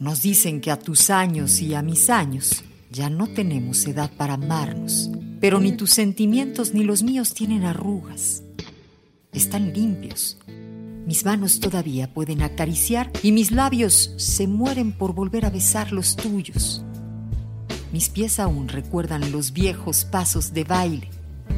Nos dicen que a tus años y a mis años ya no tenemos edad para amarnos, pero ni tus sentimientos ni los míos tienen arrugas. Están limpios. Mis manos todavía pueden acariciar y mis labios se mueren por volver a besar los tuyos. Mis pies aún recuerdan los viejos pasos de baile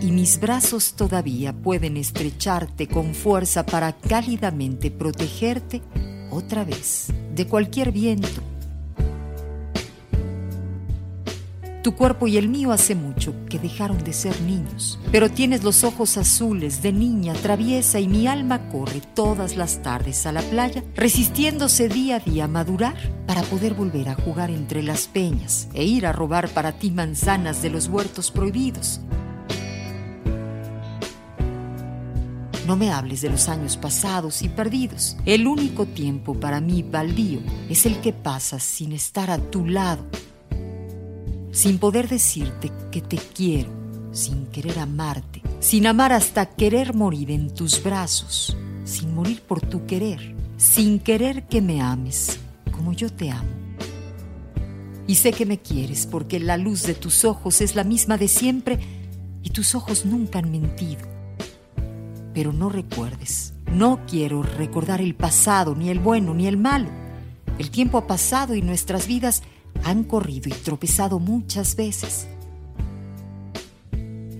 y mis brazos todavía pueden estrecharte con fuerza para cálidamente protegerte otra vez de cualquier viento. Tu cuerpo y el mío hace mucho que dejaron de ser niños, pero tienes los ojos azules de niña traviesa y mi alma corre todas las tardes a la playa, resistiéndose día a día a madurar para poder volver a jugar entre las peñas e ir a robar para ti manzanas de los huertos prohibidos. No me hables de los años pasados y perdidos. El único tiempo para mí baldío es el que pasas sin estar a tu lado, sin poder decirte que te quiero, sin querer amarte, sin amar hasta querer morir en tus brazos, sin morir por tu querer, sin querer que me ames como yo te amo. Y sé que me quieres porque la luz de tus ojos es la misma de siempre y tus ojos nunca han mentido pero no recuerdes. No quiero recordar el pasado, ni el bueno, ni el malo. El tiempo ha pasado y nuestras vidas han corrido y tropezado muchas veces.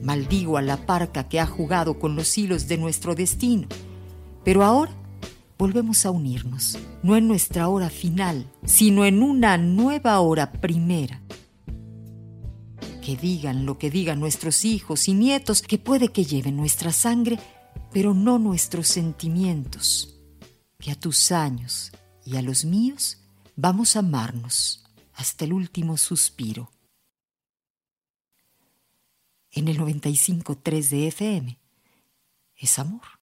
Maldigo a la parca que ha jugado con los hilos de nuestro destino, pero ahora volvemos a unirnos, no en nuestra hora final, sino en una nueva hora primera. Que digan lo que digan nuestros hijos y nietos, que puede que lleven nuestra sangre, pero no nuestros sentimientos, que a tus años y a los míos vamos a amarnos hasta el último suspiro. En el 95.3 de FM es amor.